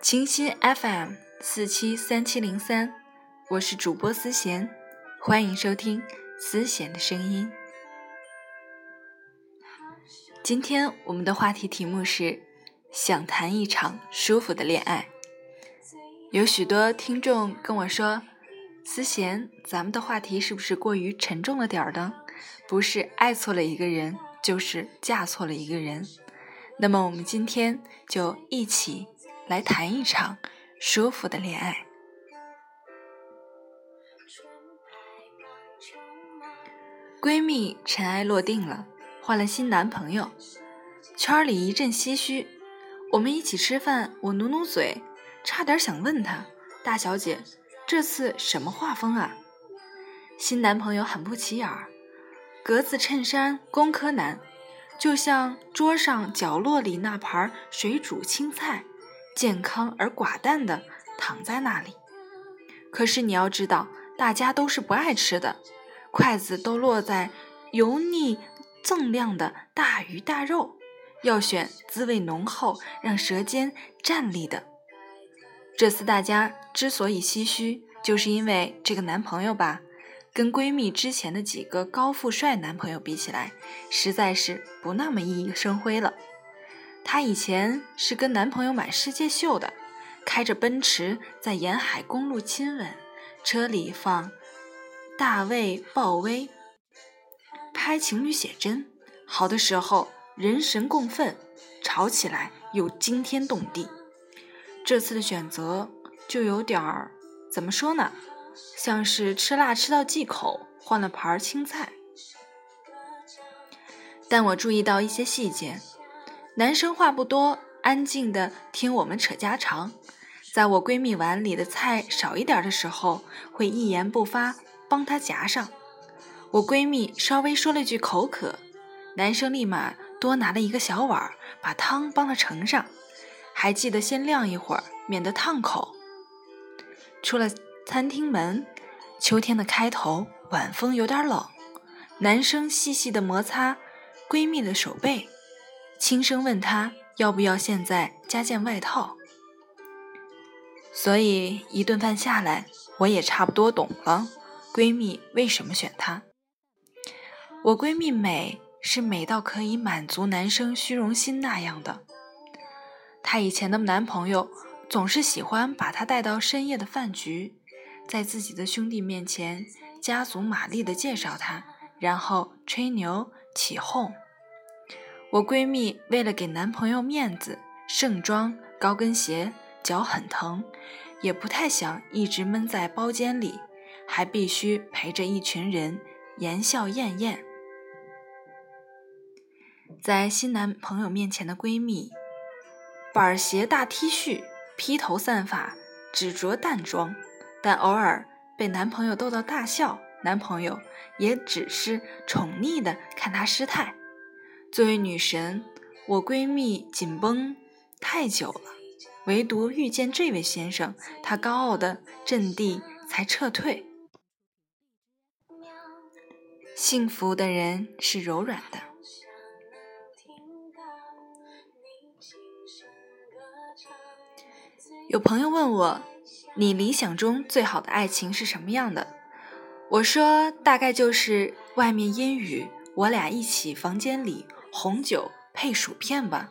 清新 FM 四七三七零三，我是主播思贤，欢迎收听思贤的声音。今天我们的话题题目是想谈一场舒服的恋爱。有许多听众跟我说，思贤，咱们的话题是不是过于沉重了点儿呢？不是爱错了一个人，就是嫁错了一个人。那么我们今天就一起。来谈一场舒服的恋爱。闺蜜尘埃落定了，换了新男朋友，圈里一阵唏嘘。我们一起吃饭，我努努嘴，差点想问她：“大小姐，这次什么画风啊？”新男朋友很不起眼儿，格子衬衫，工科男，就像桌上角落里那盘水煮青菜。健康而寡淡的躺在那里，可是你要知道，大家都是不爱吃的，筷子都落在油腻锃亮的大鱼大肉，要选滋味浓厚、让舌尖站立的。这次大家之所以唏嘘，就是因为这个男朋友吧，跟闺蜜之前的几个高富帅男朋友比起来，实在是不那么熠熠生辉了。她以前是跟男朋友满世界秀的，开着奔驰在沿海公路亲吻，车里放大卫鲍威，拍情侣写真，好的时候人神共愤，吵起来又惊天动地。这次的选择就有点儿怎么说呢，像是吃辣吃到忌口，换了盘青菜。但我注意到一些细节。男生话不多，安静的听我们扯家常。在我闺蜜碗里的菜少一点的时候，会一言不发帮她夹上。我闺蜜稍微说了句口渴，男生立马多拿了一个小碗，把汤帮她盛上，还记得先晾一会儿，免得烫口。出了餐厅门，秋天的开头，晚风有点冷，男生细细的摩擦闺蜜的手背。轻声问她要不要现在加件外套，所以一顿饭下来，我也差不多懂了闺蜜为什么选他。我闺蜜美是美到可以满足男生虚荣心那样的。她以前的男朋友总是喜欢把她带到深夜的饭局，在自己的兄弟面前加足马力的介绍她，然后吹牛起哄。我闺蜜为了给男朋友面子，盛装高跟鞋，脚很疼，也不太想一直闷在包间里，还必须陪着一群人言笑晏晏。在新男朋友面前的闺蜜，板鞋大 T 恤，披头散发，只着淡妆，但偶尔被男朋友逗到大笑，男朋友也只是宠溺的看她失态。作为女神，我闺蜜紧绷太久了，唯独遇见这位先生，她高傲的阵地才撤退。幸福的人是柔软的。有朋友问我，你理想中最好的爱情是什么样的？我说，大概就是外面阴雨，我俩一起房间里。红酒配薯片吧，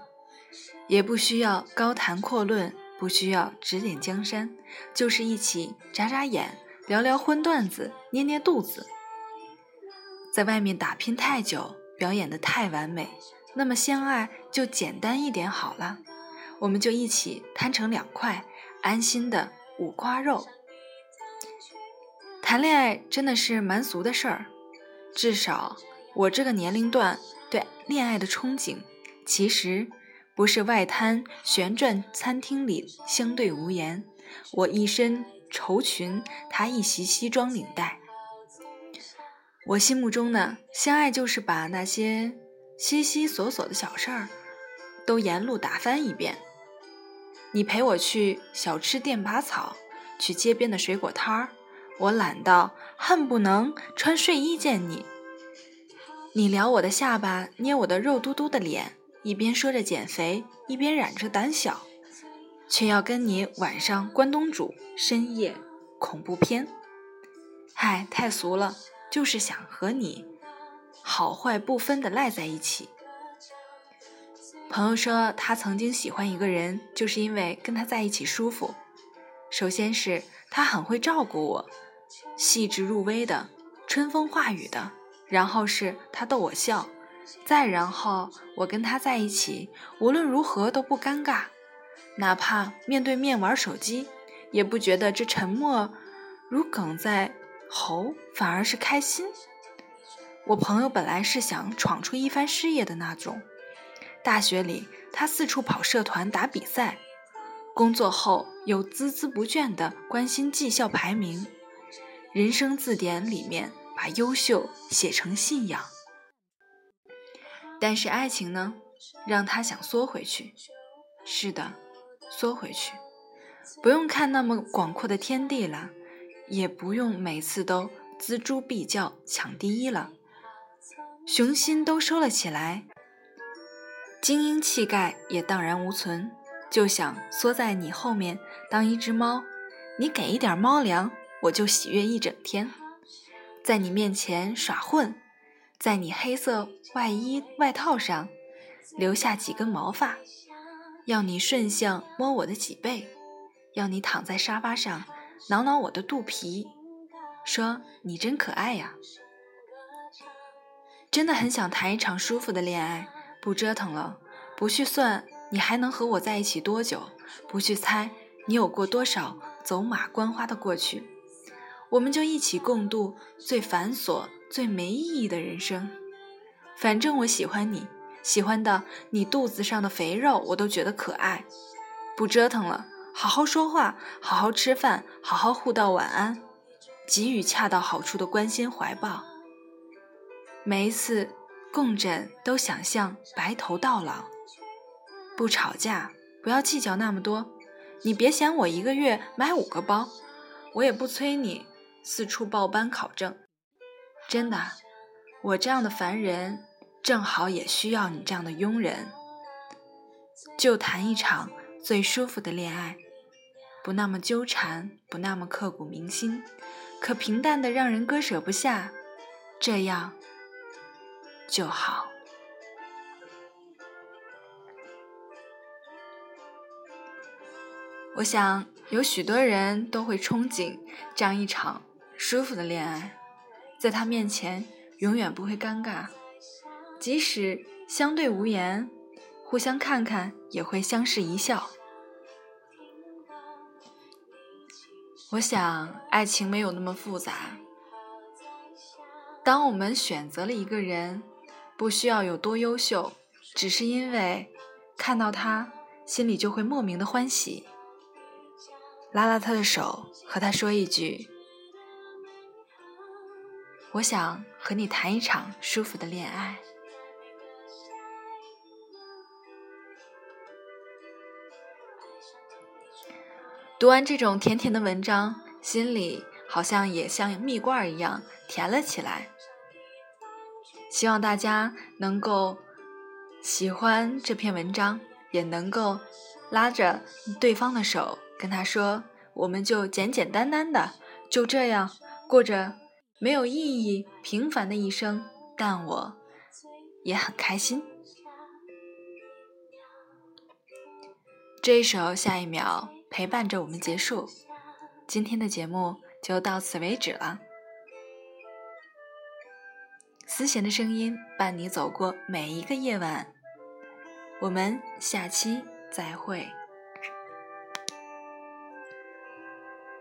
也不需要高谈阔论，不需要指点江山，就是一起眨眨眼，聊聊荤段子，捏捏肚子。在外面打拼太久，表演的太完美，那么相爱就简单一点好了，我们就一起摊成两块，安心的五花肉。谈恋爱真的是蛮俗的事儿，至少我这个年龄段。对恋爱的憧憬，其实不是外滩旋转餐厅里相对无言。我一身绸裙，他一袭西装领带。我心目中呢，相爱就是把那些稀稀索索的小事儿都沿路打翻一遍。你陪我去小吃店拔草，去街边的水果摊儿，我懒到恨不能穿睡衣见你。你撩我的下巴，捏我的肉嘟嘟的脸，一边说着减肥，一边染着胆小。却要跟你晚上关东煮、深夜恐怖片。嗨，太俗了，就是想和你好坏不分的赖在一起。朋友说，他曾经喜欢一个人，就是因为跟他在一起舒服。首先是他很会照顾我，细致入微的，春风化雨的；然后是他逗我笑，再然后我跟他在一起，无论如何都不尴尬，哪怕面对面玩手机，也不觉得这沉默如梗在喉，反而是开心。我朋友本来是想闯出一番事业的那种。大学里，他四处跑社团打比赛；工作后，又孜孜不倦地关心绩效排名。人生字典里面把优秀写成信仰。但是爱情呢，让他想缩回去。是的，缩回去，不用看那么广阔的天地了，也不用每次都锱铢必较抢第一了，雄心都收了起来。精英气概也荡然无存，就想缩在你后面当一只猫，你给一点猫粮，我就喜悦一整天。在你面前耍混，在你黑色外衣外套上留下几根毛发，要你顺向摸我的脊背，要你躺在沙发上挠挠我的肚皮，说你真可爱呀。真的很想谈一场舒服的恋爱。不折腾了，不去算你还能和我在一起多久，不去猜你有过多少走马观花的过去，我们就一起共度最繁琐、最没意义的人生。反正我喜欢你，喜欢的你肚子上的肥肉我都觉得可爱。不折腾了，好好说话，好好吃饭，好好互道晚安，给予恰到好处的关心怀抱。每一次。共枕都想象白头到老，不吵架，不要计较那么多。你别嫌我一个月买五个包，我也不催你四处报班考证。真的，我这样的凡人正好也需要你这样的庸人。就谈一场最舒服的恋爱，不那么纠缠，不那么刻骨铭心，可平淡的让人割舍不下。这样。就好。我想有许多人都会憧憬这样一场舒服的恋爱，在他面前永远不会尴尬，即使相对无言，互相看看也会相视一笑。我想爱情没有那么复杂，当我们选择了一个人。不需要有多优秀，只是因为看到他，心里就会莫名的欢喜。拉拉他的手，和他说一句：“我想和你谈一场舒服的恋爱。”读完这种甜甜的文章，心里好像也像蜜罐一样甜了起来。希望大家能够喜欢这篇文章，也能够拉着对方的手，跟他说：“我们就简简单单的就这样过着没有意义、平凡的一生，但我也很开心。”这一首下一秒陪伴着我们结束，今天的节目就到此为止了。思贤的声音伴你走过每一个夜晚，我们下期再会。